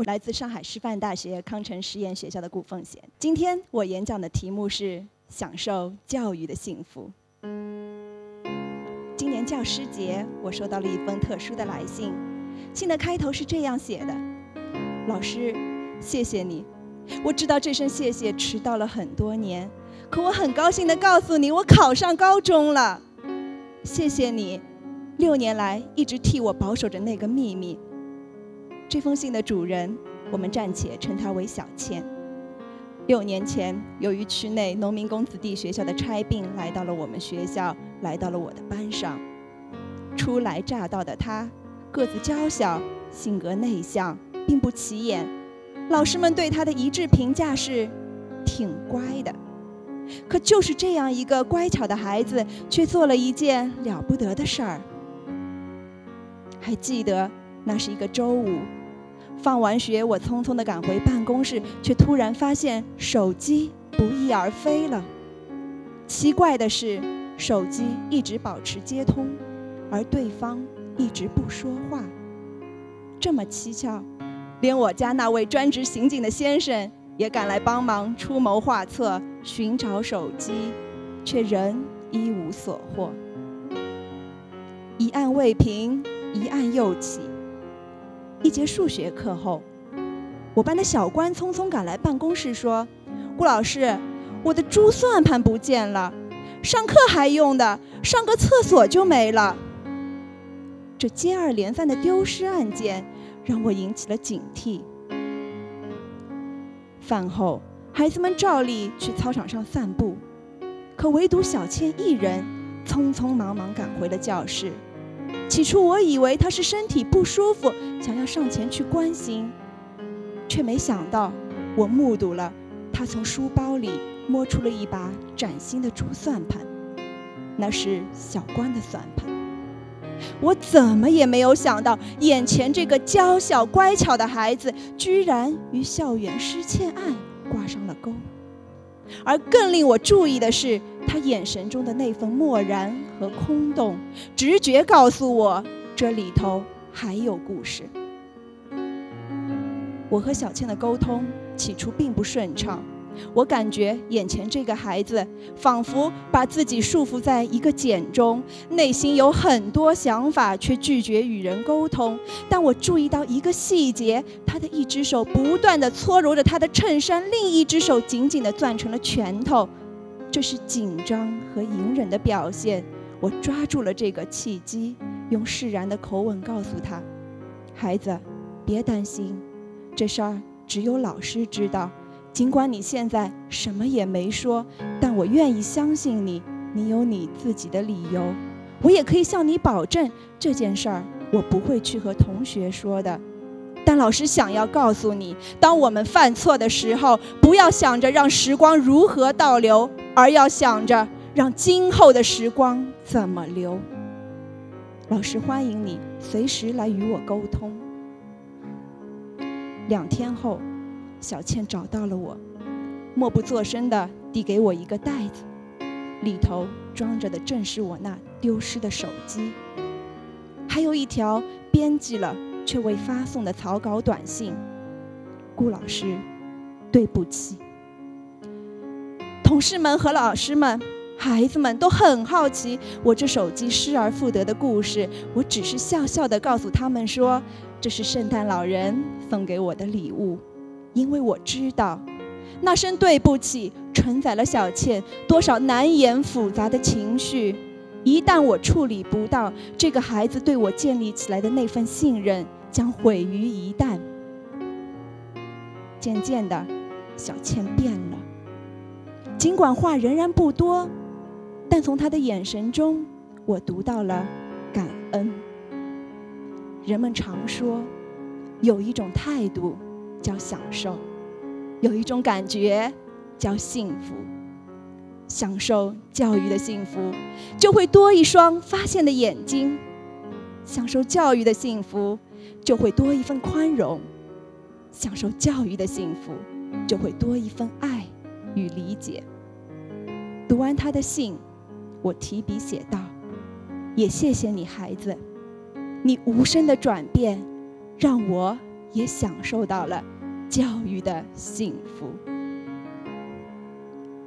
我来自上海师范大学康城实验学校的顾凤贤。今天我演讲的题目是“享受教育的幸福”。今年教师节，我收到了一封特殊的来信，信的开头是这样写的：“老师，谢谢你。我知道这声谢谢迟到了很多年，可我很高兴地告诉你，我考上高中了。谢谢你，六年来一直替我保守着那个秘密。”这封信的主人，我们暂且称他为小倩。六年前，由于区内农民工子弟学校的差并，来到了我们学校，来到了我的班上。初来乍到的他，个子娇小，性格内向，并不起眼。老师们对他的一致评价是，挺乖的。可就是这样一个乖巧的孩子，却做了一件了不得的事儿。还记得，那是一个周五。放完学，我匆匆地赶回办公室，却突然发现手机不翼而飞了。奇怪的是，手机一直保持接通，而对方一直不说话。这么蹊跷，连我家那位专职刑警的先生也赶来帮忙出谋划策寻找手机，却仍一无所获。一案未平，一案又起。一节数学课后，我班的小关匆匆赶来办公室说：“顾老师，我的珠算盘不见了，上课还用的，上个厕所就没了。”这接二连三的丢失案件让我引起了警惕。饭后，孩子们照例去操场上散步，可唯独小倩一人匆匆忙忙赶回了教室。起初我以为他是身体不舒服，想要上前去关心，却没想到我目睹了他从书包里摸出了一把崭新的竹算盘，那是小关的算盘。我怎么也没有想到，眼前这个娇小乖巧的孩子，居然与校园失窃案挂上了钩。而更令我注意的是，眼神中的那份漠然和空洞，直觉告诉我，这里头还有故事。我和小倩的沟通起初并不顺畅。我感觉眼前这个孩子仿佛把自己束缚在一个茧中，内心有很多想法，却拒绝与人沟通。但我注意到一个细节：他的一只手不断地搓揉着他的衬衫，另一只手紧紧地攥成了拳头，这是紧张和隐忍的表现。我抓住了这个契机，用释然的口吻告诉他：“孩子，别担心，这事儿只有老师知道。”尽管你现在什么也没说，但我愿意相信你，你有你自己的理由。我也可以向你保证，这件事儿我不会去和同学说的。但老师想要告诉你，当我们犯错的时候，不要想着让时光如何倒流，而要想着让今后的时光怎么流。老师欢迎你随时来与我沟通。两天后。小倩找到了我，默不作声地递给我一个袋子，里头装着的正是我那丢失的手机，还有一条编辑了却未发送的草稿短信。顾老师，对不起。同事们和老师们、孩子们都很好奇我这手机失而复得的故事，我只是笑笑地告诉他们说：“这是圣诞老人送给我的礼物。”因为我知道，那声对不起承载了小倩多少难言复杂的情绪。一旦我处理不到，这个孩子对我建立起来的那份信任将毁于一旦。渐渐的，小倩变了。尽管话仍然不多，但从他的眼神中，我读到了感恩。人们常说，有一种态度。叫享受，有一种感觉叫幸福。享受教育的幸福，就会多一双发现的眼睛；享受教育的幸福，就会多一份宽容；享受教育的幸福，就会多一份爱与理解。读完他的信，我提笔写道：“也谢谢你，孩子，你无声的转变，让我。”也享受到了教育的幸福。